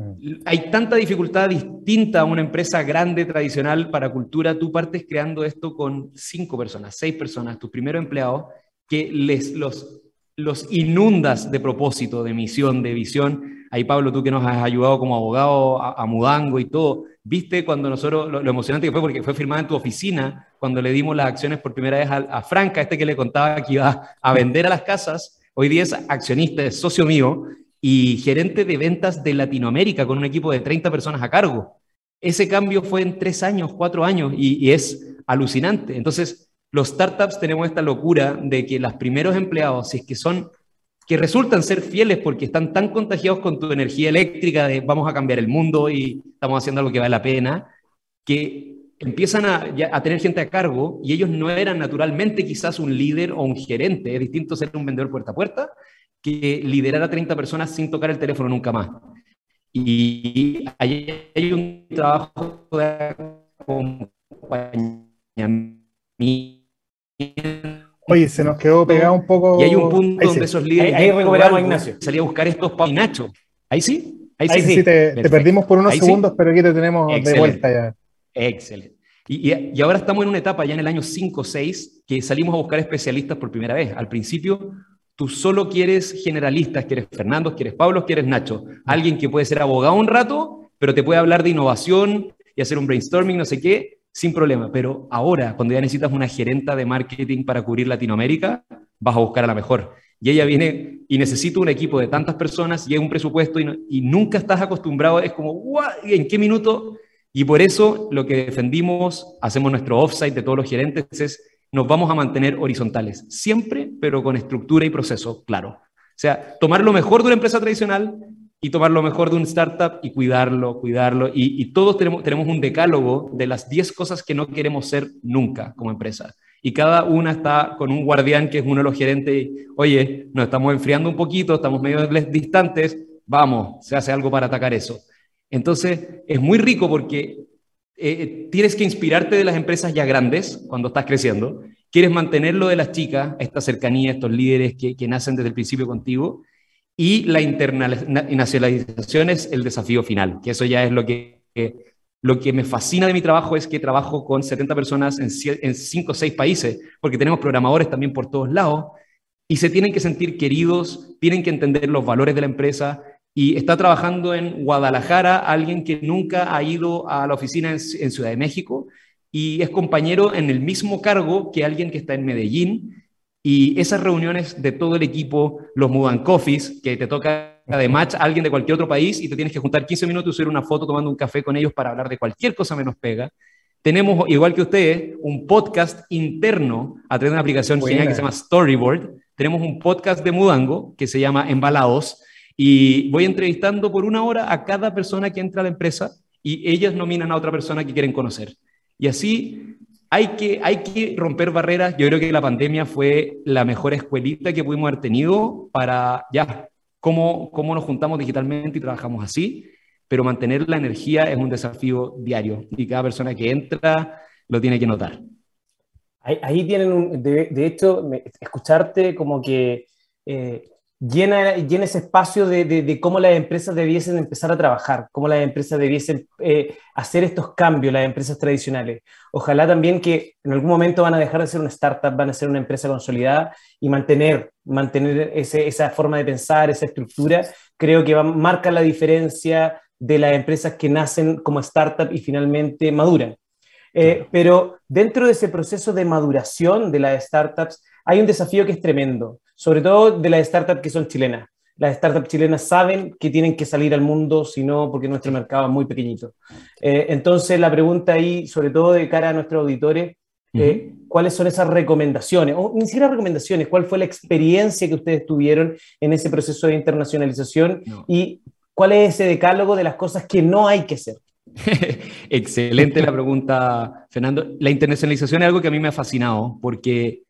Speaker 5: hay tanta dificultad distinta a una empresa grande, tradicional, para cultura. Tú partes creando esto con cinco personas, seis personas, tus primeros empleados, que les los los inundas de propósito, de misión, de visión. Ahí, Pablo, tú que nos has ayudado como abogado a, Mudango y todo, viste cuando nosotros, lo, emocionante que fue, porque fue firmada en tu oficina, cuando le dimos las acciones por primera vez a, Franca, este que le contaba que iba a vender a las casas, hoy día es accionista, es socio mío y gerente de ventas de Latinoamérica con un equipo de 30 personas a cargo. Ese cambio fue en tres años, cuatro años y, y es alucinante. Entonces, los startups tenemos esta locura de que los primeros empleados, si es que son, que resultan ser fieles porque están tan contagiados con tu energía eléctrica de vamos a cambiar el mundo y estamos haciendo algo que vale la pena, que empiezan a, a, tener gente a cargo y ellos no eran naturalmente quizás un líder o un gerente, es distinto ser un vendedor puerta a puerta que liderar a 30 personas sin tocar el teléfono nunca más. Y ahí hay un trabajo de acompañamiento.
Speaker 2: Oye, se nos quedó pegado un poco.
Speaker 5: Y hay un punto donde esos líderes.
Speaker 1: Ahí, recuperamos a Ignacio.
Speaker 5: Salí a buscar estos para Nacho. Ahí sí.
Speaker 2: Ahí, sí, te, perdimos por unos segundos, pero aquí te tenemos de vuelta ya.
Speaker 5: Excelente. Y, y, ahora estamos en una etapa, ya en el año 5 o 6, que salimos a buscar especialistas por primera vez. Al principio, tú solo quieres generalistas, quieres Fernando, quieres Pablo, quieres Nacho. Alguien que puede ser abogado un rato, pero te puede hablar de innovación y hacer un brainstorming, no sé qué, sin problema. Pero ahora, cuando ya necesitas una gerenta de marketing para cubrir Latinoamérica, vas a buscar a la mejor. Y ella viene y necesita un equipo de tantas personas y hay un presupuesto y, nunca estás acostumbrado, es como, ¿en qué minuto? Y por eso lo que defendimos, hacemos nuestro offsite de todos los gerentes, es nos vamos a mantener horizontales, siempre, pero con estructura y proceso claro. O sea, tomar lo mejor de una empresa tradicional y tomar lo mejor de un startup y cuidarlo, cuidarlo. Y, todos tenemos, tenemos un decálogo de las 10 cosas que no queremos ser nunca como empresa. Y cada una está con un guardián que es uno de los gerentes. Y, Oye, nos estamos enfriando un poquito, estamos medio distantes, vamos, se hace algo para atacar eso. Entonces, es muy rico porque eh, tienes que inspirarte de las empresas ya grandes cuando estás creciendo. Quieres mantenerlo de las chicas, esta cercanía, estos líderes que, que nacen desde el principio contigo y la internacionalización es el desafío final, que eso ya es lo que, lo que me fascina de mi trabajo es que trabajo con 70 personas en 5 o 6 países, porque tenemos programadores también por todos lados y se tienen que sentir queridos, tienen que entender los valores de la empresa y está trabajando en Guadalajara alguien que nunca ha ido a la oficina en Ciudad de México y es compañero en el mismo cargo que alguien que está en Medellín y esas reuniones de todo el equipo, los mudan coffees, que te toca de match a alguien de cualquier otro país y te tienes que juntar 15 minutos y subir una foto tomando un café con ellos para hablar de cualquier cosa menos pega. Tenemos, igual que ustedes, un podcast interno a través de una aplicación genial que se llama Storyboard. Tenemos un podcast de Mudango que se llama Embalados y voy entrevistando por una hora a cada persona que entra a la empresa y ellas nominan a otra persona que quieren conocer. Y así hay que, hay que romper barreras. Yo creo que la pandemia fue la mejor escuelita que pudimos haber tenido para ya cómo, cómo nos juntamos digitalmente y trabajamos así, pero mantener la energía es un desafío diario y cada persona que entra lo tiene que notar.
Speaker 1: Ahí, tienen, de, hecho, escucharte como que eh, llena, llena ese espacio de, de, cómo las empresas debiesen empezar a trabajar, cómo las empresas debiesen eh, hacer estos cambios, las empresas tradicionales. Ojalá también que en algún momento van a dejar de ser una startup, van a ser una empresa consolidada y mantener, mantener ese, esa forma de pensar, esa estructura, creo que va, marca la diferencia de las empresas que nacen como startup y finalmente maduran. Eh, pero dentro de ese proceso de maduración de las startups hay un desafío que es tremendo sobre todo de las startups que son chilenas. Las startups chilenas saben que tienen que salir al mundo, si no, porque nuestro mercado es muy pequeñito. Eh, entonces, la pregunta ahí, sobre todo de cara a nuestros auditores, eh, ¿cuáles son esas recomendaciones? O ni siquiera recomendaciones, ¿cuál fue la experiencia que ustedes tuvieron en ese proceso de internacionalización? Y cuál es ese decálogo de las cosas que no hay que hacer.
Speaker 5: Excelente la pregunta, Fernando. La internacionalización es algo que a mí me ha fascinado porque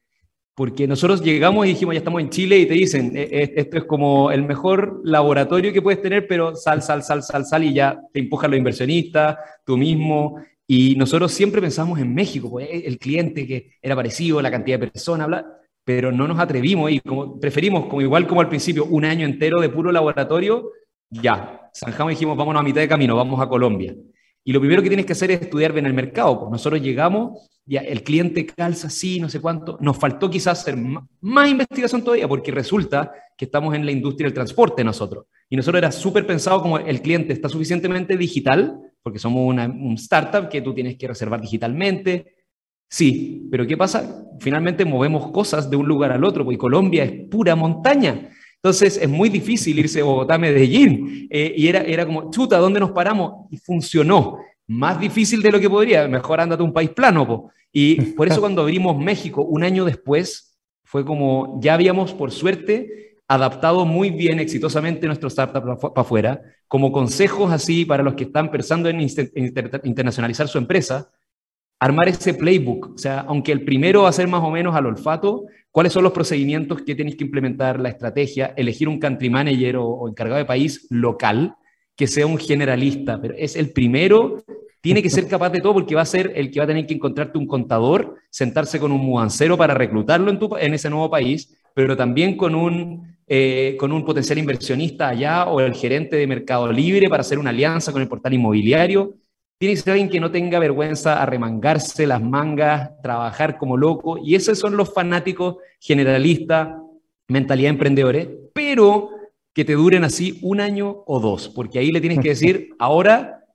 Speaker 5: porque nosotros llegamos y dijimos, ya estamos en Chile y te dicen, e, e, esto es como el mejor laboratorio que puedes tener, pero sal, sal, sal, sal, sal y ya te empujan los inversionistas, tú mismo. Y nosotros siempre pensamos en México, pues, el cliente que era parecido, la cantidad de personas, bla, pero no nos atrevimos y como preferimos, como igual como al principio, un año entero de puro laboratorio, ya, zanjamos y dijimos, vámonos a mitad de camino, vamos a Colombia. Y lo primero que tienes que hacer es estudiar bien el mercado. Pues nosotros llegamos, ya el cliente calza así, no sé cuánto. Nos faltó quizás hacer más investigación todavía, porque resulta que estamos en la industria del transporte nosotros. Y nosotros era súper pensado como el cliente está suficientemente digital, porque somos una, un startup que tú tienes que reservar digitalmente. Sí, pero ¿qué pasa? Finalmente movemos cosas de un lugar al otro, porque Colombia es pura montaña. Entonces es muy difícil irse a Bogotá a Medellín. Eh, y era, era como, chuta, ¿dónde nos paramos? Y funcionó. Más difícil de lo que podría. Mejor andate a un país plano. Po. Y por eso cuando abrimos México un año después, fue como, ya habíamos, por suerte, adaptado muy bien, exitosamente nuestro startup para afuera, como consejos así para los que están pensando en internacionalizar su empresa. Armar ese playbook. O sea, aunque el primero va a ser más o menos al olfato, cuáles son los procedimientos que tienes que implementar, la estrategia, elegir un country manager o, encargado de país local que sea un generalista, pero es el primero, tiene que ser capaz de todo porque va a ser el que va a tener que encontrarte un contador, sentarse con un mudancero para reclutarlo en, tu, en ese nuevo país, pero también con un, eh, con un potencial inversionista allá o el gerente de Mercado Libre para hacer una alianza con el portal inmobiliario. Tiene que ser alguien que no tenga vergüenza a remangarse las mangas, trabajar como loco. Y esos son los fanáticos generalistas, mentalidad emprendedores, pero que te duren así un año o dos, porque ahí le tienes que decir, ahora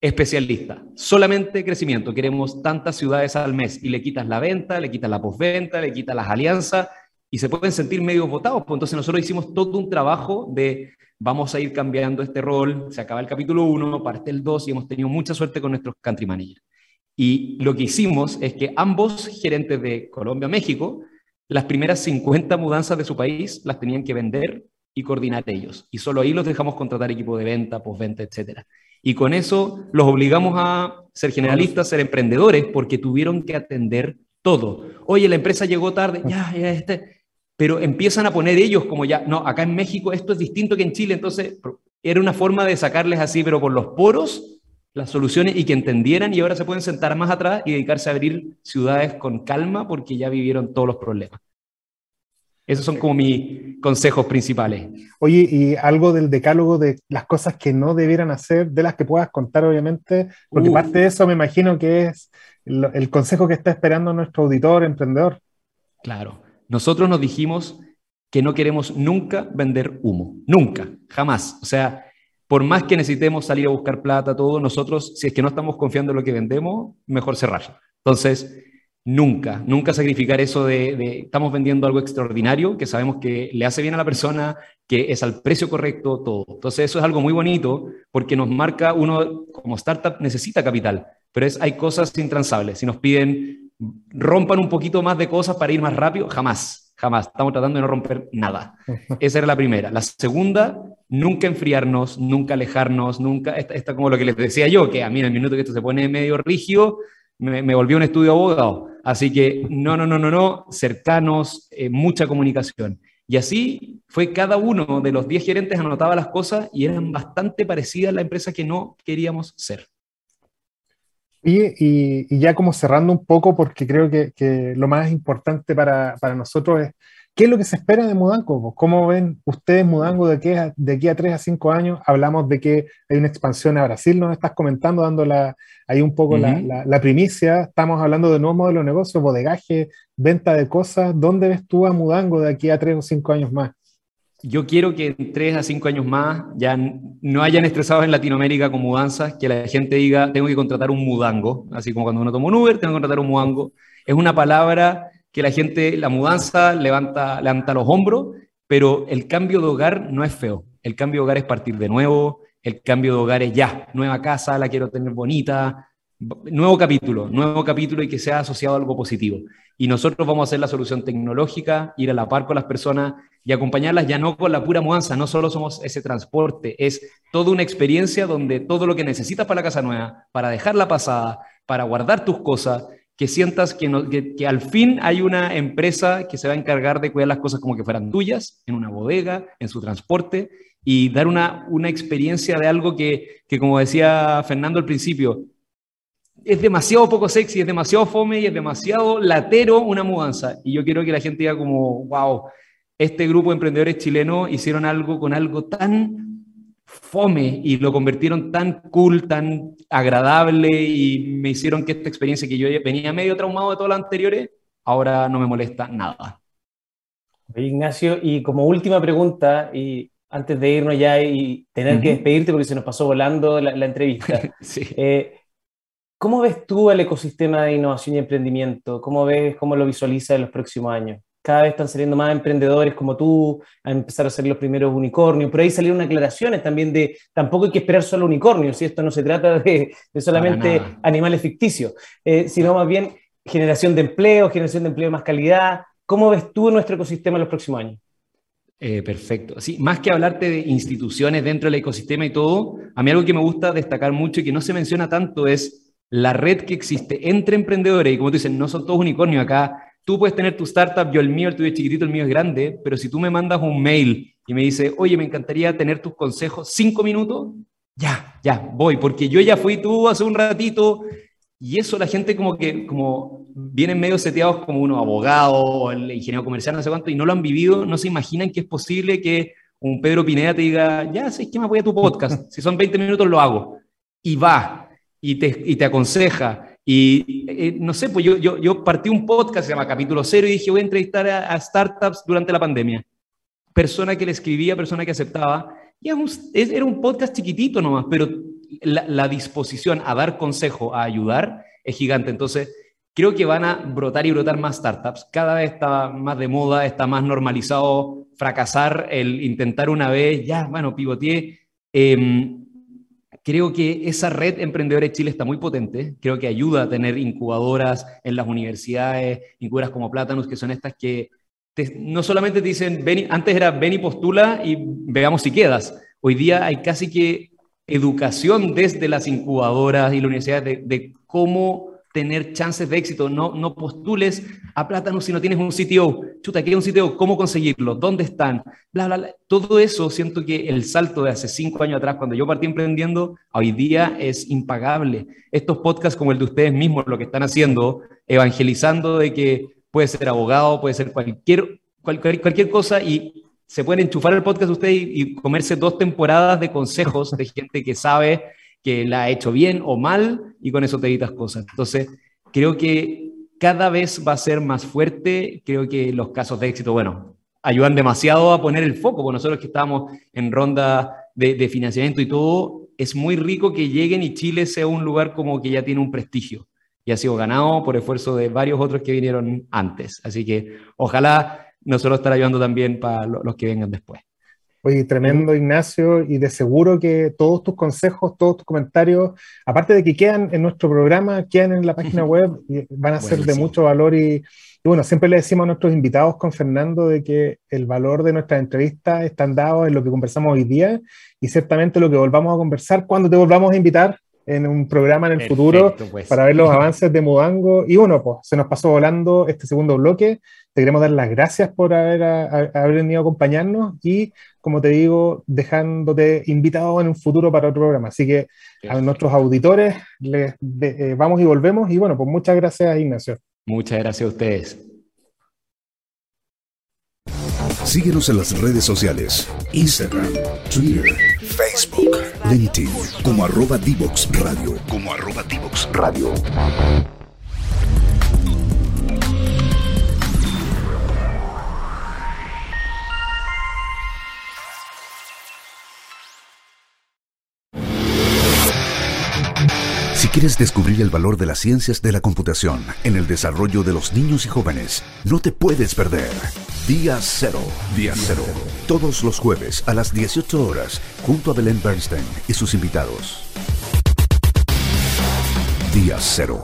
Speaker 5: especialista, solamente crecimiento, queremos tantas ciudades al mes y le quitas la venta, le quitas la postventa, le quitas las alianzas y se pueden sentir medio votados. Pues entonces nosotros hicimos todo un trabajo de vamos a ir cambiando este rol, se acaba el capítulo 1, parte el 2 y hemos tenido mucha suerte con nuestros country managers. Y lo que hicimos es que ambos gerentes de Colombia-México, las primeras 50 mudanzas de su país las tenían que vender y coordinar ellos. Y solo ahí los dejamos contratar equipo de venta, postventa, etc. Y con eso los obligamos a ser generalistas, ser emprendedores, porque tuvieron que atender todo. Oye, la empresa llegó tarde, ya, ya, este, pero empiezan a poner ellos como ya, no, acá en México esto es distinto que en Chile, entonces era una forma de sacarles así, pero por los poros, las soluciones y que entendieran y ahora se pueden sentar más atrás y dedicarse a abrir ciudades con calma porque ya vivieron todos los problemas. Esos son como mis consejos principales.
Speaker 2: Oye, y algo del decálogo de las cosas que no debieran hacer, de las que puedas contar, obviamente, porque uh. parte de eso me imagino que es el, el consejo que está esperando nuestro auditor, emprendedor.
Speaker 5: Claro. Nosotros nos dijimos que no queremos nunca vender humo, nunca, jamás. O sea, por más que necesitemos salir a buscar plata, todo, nosotros, si es que no estamos confiando en lo que vendemos, mejor cerrar. Entonces, nunca, nunca sacrificar eso de, estamos vendiendo algo extraordinario, que sabemos que le hace bien a la persona, que es al precio correcto, todo. Entonces, eso es algo muy bonito porque nos marca, uno como startup necesita capital, pero es, hay cosas intransables. Si nos piden rompan un poquito más de cosas para ir más rápido, jamás, jamás. Estamos tratando de no romper nada. Esa era la primera. La segunda, nunca enfriarnos, nunca alejarnos, nunca, esta, como lo que les decía yo, que a mí en el minuto que esto se pone medio rígido, me, me volvió un estudio abogado. Así que no, no, no, no, no, cercanos, eh, mucha comunicación. Y así fue cada uno de los 10 gerentes anotaba las cosas y eran bastante parecidas a la empresa que no queríamos ser.
Speaker 2: Y, ya como cerrando un poco, porque creo que, lo más importante para, nosotros es, ¿qué es lo que se espera de Mudango? ¿Cómo ven ustedes Mudango de aquí, a, de aquí a 3 a 5 años? Hablamos de que hay una expansión a Brasil, nos estás comentando, dando ahí un poco la, primicia. Estamos hablando de nuevos modelos de negocio, bodegaje, venta de cosas. ¿Dónde ves tú a Mudango de aquí a 3 o 5 años más?
Speaker 5: Yo quiero que en tres a cinco años más ya no hayan estresados en Latinoamérica con mudanzas, que la gente diga, tengo que contratar un mudango, así como cuando uno toma un Uber, tengo que contratar un mudango. Es una palabra que la gente, la mudanza levanta, levanta los hombros, pero el cambio de hogar no es feo. El cambio de hogar es partir de nuevo, el cambio de hogar es ya, nueva casa, la quiero tener bonita, nuevo capítulo, nuevo capítulo y que sea asociado a algo positivo. Y nosotros vamos a hacer la solución tecnológica, ir a la par con las personas y acompañarlas ya no con la pura mudanza, no solo somos ese transporte, es toda una experiencia donde todo lo que necesitas para la casa nueva, para dejarla pasada, para guardar tus cosas, que sientas que, que, al fin hay una empresa que se va a encargar de cuidar las cosas como que fueran tuyas, en una bodega, en su transporte, y dar una, una experiencia de algo que, que, como decía Fernando al principio, es demasiado poco sexy, es demasiado fome y es demasiado latero una mudanza. Y yo quiero que la gente diga como, wow, este grupo de emprendedores chilenos hicieron algo con algo tan fome y lo convirtieron tan cool, tan agradable y me hicieron que esta experiencia que yo venía medio traumado de todas las anteriores, ahora no me molesta nada.
Speaker 1: Ignacio, y como última pregunta, y antes de irnos ya y tener que despedirte porque se nos pasó volando la, entrevista, eh, ¿cómo ves tú el ecosistema de innovación y emprendimiento? ¿Cómo ves, cómo lo visualizas en los próximos años? Cada vez están saliendo más emprendedores como tú, a empezar a ser los primeros unicornios. Por ahí salieron aclaraciones también de, tampoco hay que esperar solo unicornios, si esto no se trata de, solamente animales ficticios, eh, sino más bien generación de empleo, generación de empleo de más calidad. ¿Cómo ves tú nuestro ecosistema en los próximos años?
Speaker 5: Eh, perfecto. Sí, más que hablarte de instituciones dentro del ecosistema y todo, a mí algo que me gusta destacar mucho y que no se menciona tanto es la red que existe entre emprendedores, y como tú dices, no son todos unicornios acá, tú puedes tener tu startup, yo el mío, el tuyo es chiquitito, el mío es grande, pero si tú me mandas un mail y me dices, oye, me encantaría tener tus consejos, cinco minutos, ya, ya, voy, porque yo ya fui tú hace un ratito, y eso la gente como que, como vienen medio seteados como uno abogado el ingeniero comercial, no sé cuánto, y no lo han vivido, no se imaginan que es posible que un Pedro Pineda te diga, ya sé que me voy a tu podcast, si son 20 minutos lo hago, y va, y te, y te aconseja, y eh, no sé, pues yo, yo, yo, partí un podcast, se llama Capítulo Cero, y dije, voy a entrevistar a, startups durante la pandemia. Persona que le escribía, persona que aceptaba, y era un podcast chiquitito nomás, pero la, disposición a dar consejo, a ayudar, es gigante. Entonces, creo que van a brotar y brotar más startups. Cada vez está más de moda, está más normalizado fracasar, el intentar una vez, ya, bueno, pivoteé. Em, creo que esa red Emprendedores Chile está muy potente. Creo que ayuda a tener incubadoras en las universidades, incubadoras como Plátanos, que son estas que no solamente te dicen, antes era ven y postula y veamos si quedas. Hoy día hay casi que educación desde las incubadoras y las universidades de, de cómo tener chances de éxito. No, no postules a Plátano si no tienes un CTO. Chuta, ¿qué es un CTO? ¿Cómo conseguirlo? ¿Dónde están? Bla, bla, bla. Todo eso siento que el salto de hace cinco años atrás, cuando yo partí emprendiendo, hoy día es impagable. Estos podcasts como el de ustedes mismos, lo que están haciendo, evangelizando de que puede ser abogado, puede ser cualquier, cualquier, cualquier cosa y se pueden enchufar el podcast ustedes y, y comerse dos temporadas de consejos de gente que sabe que la ha hecho bien o mal y con eso te evitas cosas. Entonces, creo que cada vez va a ser más fuerte, creo que los casos de éxito, bueno, ayudan demasiado a poner el foco, porque nosotros que estamos en ronda de, financiamiento y todo, es muy rico que lleguen y Chile sea un lugar como que ya tiene un prestigio y ha sido ganado por esfuerzo de varios otros que vinieron antes. Así que ojalá nosotros estar ayudando también para los que vengan después.
Speaker 2: Oye, tremendo Ignacio, y de seguro que todos tus consejos, todos tus comentarios, aparte de que quedan en nuestro programa, quedan en la página web, y van a ser de mucho valor. Y, bueno, siempre le decimos a nuestros invitados con Fernando de que el valor de nuestras entrevistas están dados en lo que conversamos hoy día y ciertamente lo que volvamos a conversar cuando te volvamos a invitar en un programa en el futuro pues. para ver los avances de Mudango. Y bueno, pues se nos pasó volando este segundo bloque. Te queremos dar las gracias por haber, haber venido a acompañarnos y, como te digo, dejándote invitado en un futuro para otro programa. Así que a nuestros auditores les eh, vamos y volvemos. Y bueno, pues muchas gracias, Ignacio.
Speaker 5: Muchas gracias a ustedes.
Speaker 4: Síguenos en las redes sociales, Instagram, Twitter, Facebook, LinkedIn, como arroba Divox Radio, como arroba Divox Radio. Quieres descubrir el valor de las ciencias de la computación en el desarrollo de los niños y jóvenes, no te puedes perder. Día Cero. Día Cero. Todos los jueves a las 18 horas, junto a Belén Bernstein y sus invitados. Día Cero.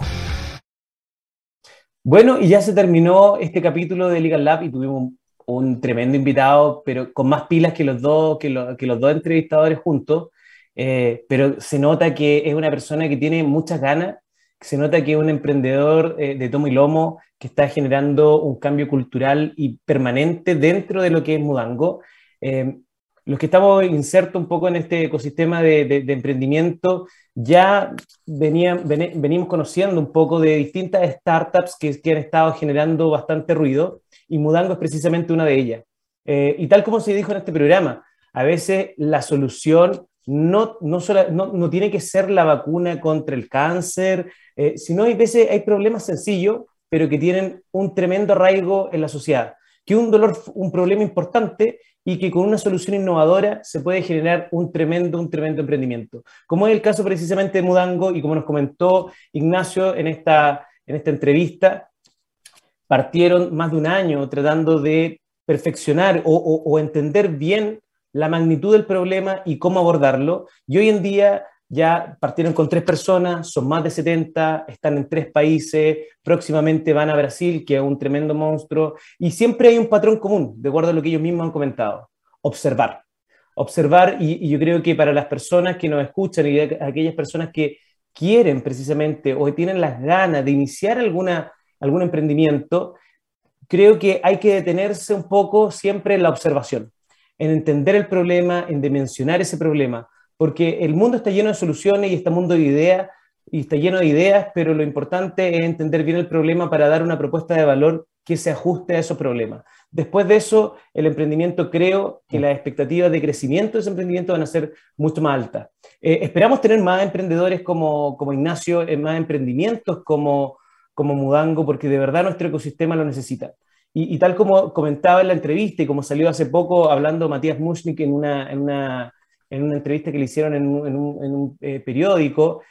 Speaker 1: Bueno, y ya se terminó este capítulo de Legal Lab y tuvimos un, tremendo invitado, pero con más pilas que los dos, que, los dos entrevistadores juntos. Eh, pero se nota que es una persona que tiene muchas ganas, se nota que es un emprendedor eh, de tomo y lomo, que está generando un cambio cultural y permanente dentro de lo que es Mudango. Eh, los que estamos insertos un poco en este ecosistema de, emprendimiento, ya venimos conociendo un poco de distintas startups que, que, han estado generando bastante ruido y Mudango es precisamente una de ellas. Eh, y tal como se dijo en este programa, a veces la solución no, no, no, tiene que ser la vacuna contra el cáncer, eh, sino hay veces hay problemas sencillos pero que tienen un tremendo arraigo en la sociedad, que un dolor, un problema importante y que con una solución innovadora se puede generar un tremendo, un tremendo emprendimiento. Como es el caso precisamente de Mudango y como nos comentó Ignacio en esta, en esta entrevista, partieron más de un año tratando de perfeccionar o entender bien la magnitud del problema y cómo abordarlo. Y hoy en día ya partieron con tres personas, son más de 70, están en tres países, próximamente van a Brasil, que es un tremendo monstruo, y siempre hay un patrón común, de acuerdo a lo que ellos mismos han comentado, observar. Observar, y, yo creo que para las personas que nos escuchan y aquellas personas que quieren precisamente o tienen las ganas de iniciar alguna, algún emprendimiento, creo que hay que detenerse un poco siempre en la observación, en entender el problema, en dimensionar ese problema, porque el mundo está lleno de soluciones y este mundo de ideas, y está lleno de ideas, pero lo importante es entender bien el problema para dar una propuesta de valor que se ajuste a esos problemas. Después de eso, el emprendimiento, creo que las expectativas de crecimiento de ese emprendimiento van a ser mucho más altas. Eh, esperamos tener más emprendedores como, como Ignacio, eh, más emprendimientos como, como Mudango, porque de verdad nuestro ecosistema lo necesita. Y, tal como comentaba en la entrevista y como salió hace poco hablando Matías Mushnik en una, en una, en una entrevista que le hicieron en un, en un, eh, periódico,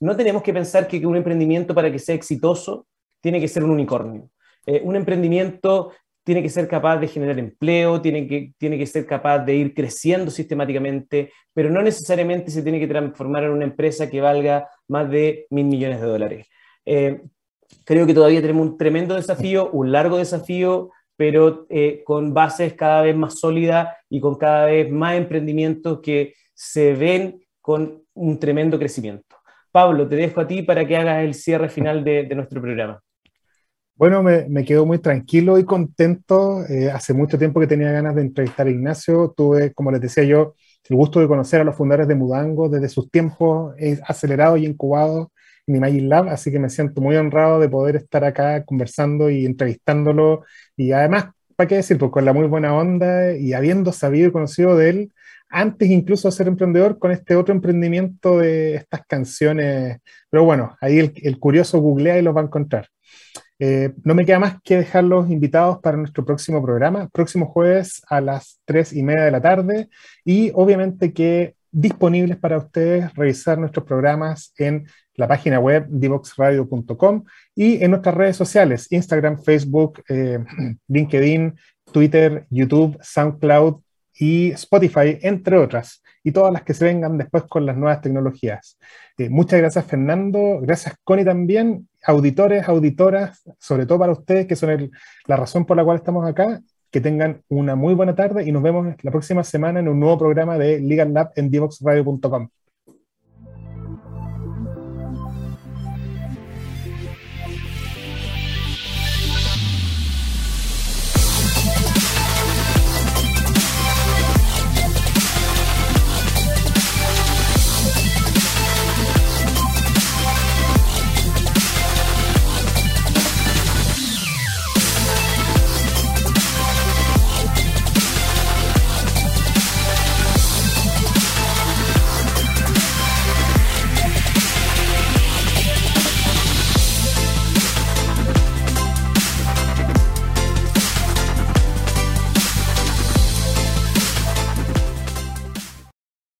Speaker 1: no tenemos que pensar que un emprendimiento para que sea exitoso tiene que ser un unicornio. un emprendimiento tiene que ser capaz de generar empleo, tiene que, tiene que ser capaz de ir creciendo sistemáticamente, pero no necesariamente se tiene que transformar en una empresa que valga más de mil millones de dólares. Eh, creo que todavía tenemos un tremendo desafío, un largo desafío, pero eh, con bases cada vez más sólidas y con cada vez más emprendimientos que se ven con un tremendo crecimiento. Pablo, te dejo a ti para que hagas el cierre final de nuestro programa.
Speaker 2: Bueno, me, quedo muy tranquilo y contento. Eh, hace mucho tiempo que tenía ganas de entrevistar a Ignacio. Tuve, como les decía yo, el gusto de conocer a los fundadores de Mudango desde sus tiempos acelerados y incubados en Imagine Lab, así que me siento muy honrado de poder estar acá conversando y entrevistándolo. Y además, ¿para qué decir? Pues con la muy buena onda y habiendo sabido y conocido de él antes incluso de ser emprendedor con este otro emprendimiento de estas canciones. Pero bueno, ahí el, curioso googlea y los va a encontrar. Eh, no me queda más que dejarlos invitados para nuestro próximo programa, próximo jueves a las 3 y media de la tarde y obviamente que disponibles para ustedes revisar nuestros programas en la página web divoxradio.com y en nuestras redes sociales, Instagram, Facebook, eh, LinkedIn, Twitter, YouTube, SoundCloud y Spotify, entre otras, y todas las que se vengan después con las nuevas tecnologías. Eh, muchas gracias Fernando, gracias Connie también, auditores, auditoras, sobre todo para ustedes que son la razón por la cual estamos acá, que tengan una muy buena tarde y nos vemos la próxima semana en un nuevo programa de Legal Lab en divoxradio.com.